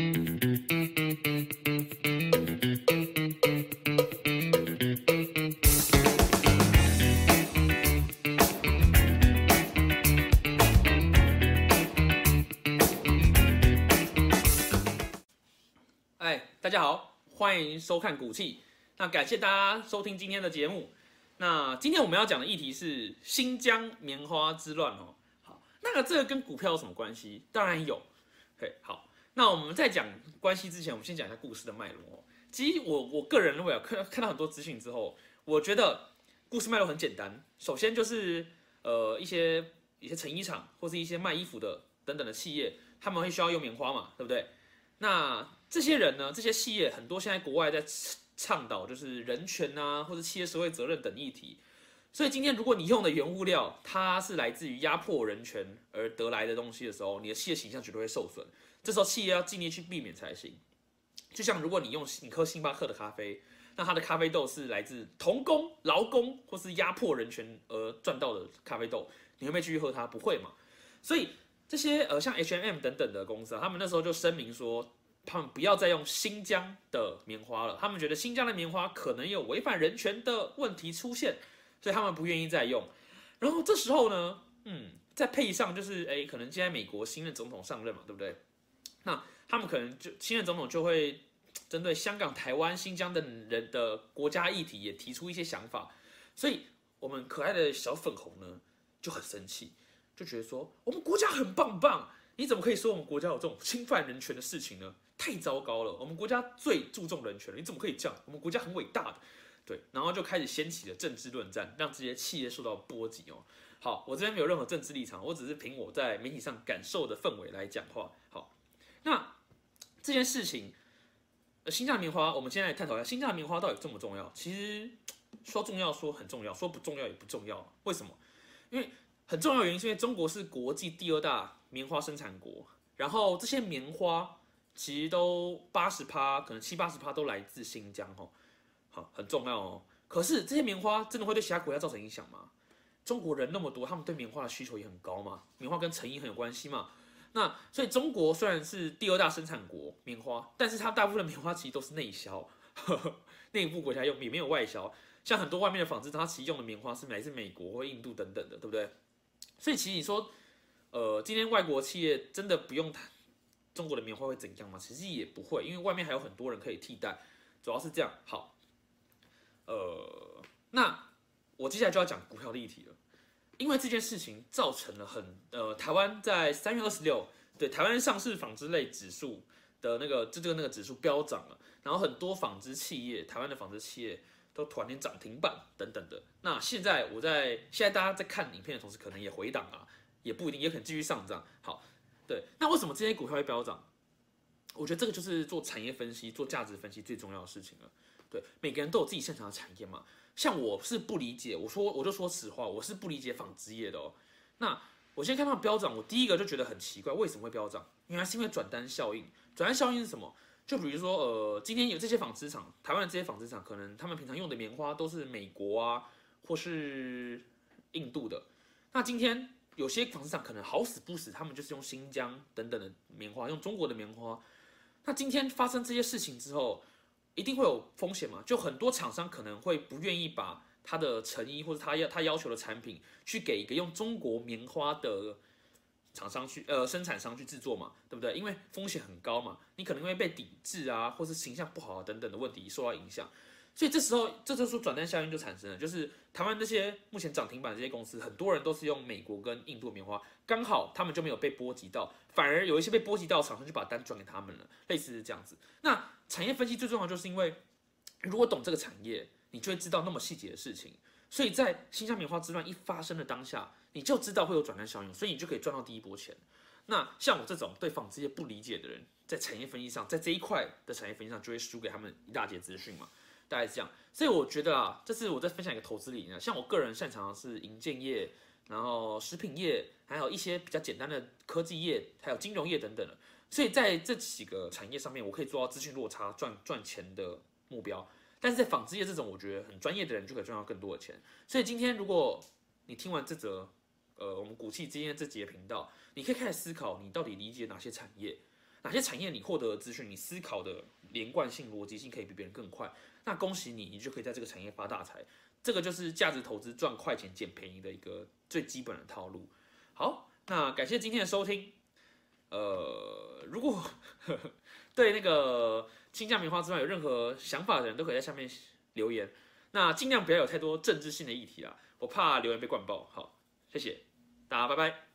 哎，大家好，欢迎收看股气。那感谢大家收听今天的节目。那今天我们要讲的议题是新疆棉花之乱哦。好，那个这个跟股票有什么关系？当然有。嘿，好，那我们在讲关系之前，我们先讲一下故事的脉络。其实我我个人认为，看看到很多资讯之后，我觉得故事脉络很简单。首先就是呃一些一些成衣厂或是一些卖衣服的等等的企业，他们会需要用棉花嘛，对不对？那这些人呢，这些企业很多现在国外在倡导就是人权啊，或者企业社会责任等议题。所以今天如果你用的原物料它是来自于压迫人权而得来的东西的时候，你的企业形象绝对会受损。这时候企业要尽力去避免才行。就像如果你用你喝星巴克的咖啡，那它的咖啡豆是来自童工、劳工或是压迫人权而赚到的咖啡豆，你会不会继续喝它？不会嘛。所以这些呃像 H&M 等等的公司啊，他们那时候就声明说，他们不要再用新疆的棉花了，他们觉得新疆的棉花可能有违反人权的问题出现，所以他们不愿意再用。然后这时候呢，嗯，再配上就是哎，可能现在美国新任总统上任嘛，对不对？那他们可能就新任总统就会针对香港、台湾、新疆等人的国家议题也提出一些想法，所以我们可爱的小粉红呢就很生气。就觉得说我们国家很棒棒，你怎么可以说我们国家有这种侵犯人权的事情呢？太糟糕了！我们国家最注重人权了，你怎么可以这样？我们国家很伟大的，对，然后就开始掀起了政治论战，让这些企业受到波及哦。好，我这边没有任何政治立场，我只是凭我在媒体上感受的氛围来讲话。好，那这件事情，呃，新疆棉花，我们现在探讨一下新疆棉花到底重不重要？其实说重要说很重要，说不重要也不重要。为什么？因为很重要原因是因为中国是国际第二大棉花生产国，然后这些棉花其实都八十趴，可能七八十趴都来自新疆哦，好，很重要哦。可是这些棉花真的会对其他国家造成影响吗？中国人那么多，他们对棉花的需求也很高嘛，棉花跟成衣很有关系嘛。那所以中国虽然是第二大生产国棉花，但是它大部分棉花其实都是内销，内部国家用也没有外销。像很多外面的纺织，它其实用的棉花是来自美国或印度等等的，对不对？所以其实你说，呃，今天外国企业真的不用谈中国的棉花会怎样吗？其实也不会，因为外面还有很多人可以替代。主要是这样。好，呃，那我接下来就要讲股票的议题了，因为这件事情造成了很呃，台湾在三月二十六，对台湾上市纺织类指数的那个这这个那个指数飙涨了，然后很多纺织企业，台湾的纺织企业。都突然间涨停板等等的。那现在我在现在大家在看影片的同时，可能也回档啊，也不一定，也可能继续上涨。好，对，那为什么这些股票会飙涨？我觉得这个就是做产业分析、做价值分析最重要的事情了。对，每个人都有自己擅长的产业嘛。像我是不理解，我说我就说实话，我是不理解纺织业的哦。那我先看到飙涨，我第一个就觉得很奇怪，为什么会飙涨？原来是因为转单效应。转单效应是什么？就比如说，呃，今天有这些纺织厂，台湾的这些纺织厂，可能他们平常用的棉花都是美国啊，或是印度的。那今天有些纺织厂可能好死不死，他们就是用新疆等等的棉花，用中国的棉花。那今天发生这些事情之后，一定会有风险嘛？就很多厂商可能会不愿意把他的成衣或者他要他要求的产品，去给一个用中国棉花的。厂商去呃生产商去制作嘛，对不对？因为风险很高嘛，你可能会被抵制啊，或是形象不好啊等等的问题受到影响，所以这时候这就是说转单效应就产生了，就是台湾这些目前涨停板这些公司，很多人都是用美国跟印度棉花，刚好他们就没有被波及到，反而有一些被波及到的厂商就把单转给他们了，类似是这样子。那产业分析最重要就是因为如果懂这个产业，你就会知道那么细节的事情，所以在新疆棉花之乱一发生的当下。你就知道会有转单效应，所以你就可以赚到第一波钱。那像我这种对纺织业不理解的人，在产业分析上，在这一块的产业分析上，就会输给他们一大截资讯嘛，大概是这样。所以我觉得啊，这是我在分享一个投资理念。像我个人擅长的是银建业，然后食品业，还有一些比较简单的科技业，还有金融业等等的。所以在这几个产业上面，我可以做到资讯落差赚赚钱的目标。但是在纺织业这种，我觉得很专业的人就可以赚到更多的钱。所以今天如果你听完这则，呃，我们股气今天这几个频道，你可以开始思考，你到底理解哪些产业？哪些产业你获得的资讯，你思考的连贯性、逻辑性可以比别人更快，那恭喜你，你就可以在这个产业发大财。这个就是价值投资赚快钱捡便宜的一个最基本的套路。好，那感谢今天的收听。呃，如果 对那个清降棉花之外有任何想法的人，都可以在下面留言。那尽量不要有太多政治性的议题啦，我怕留言被灌爆。好，谢谢大家，拜拜。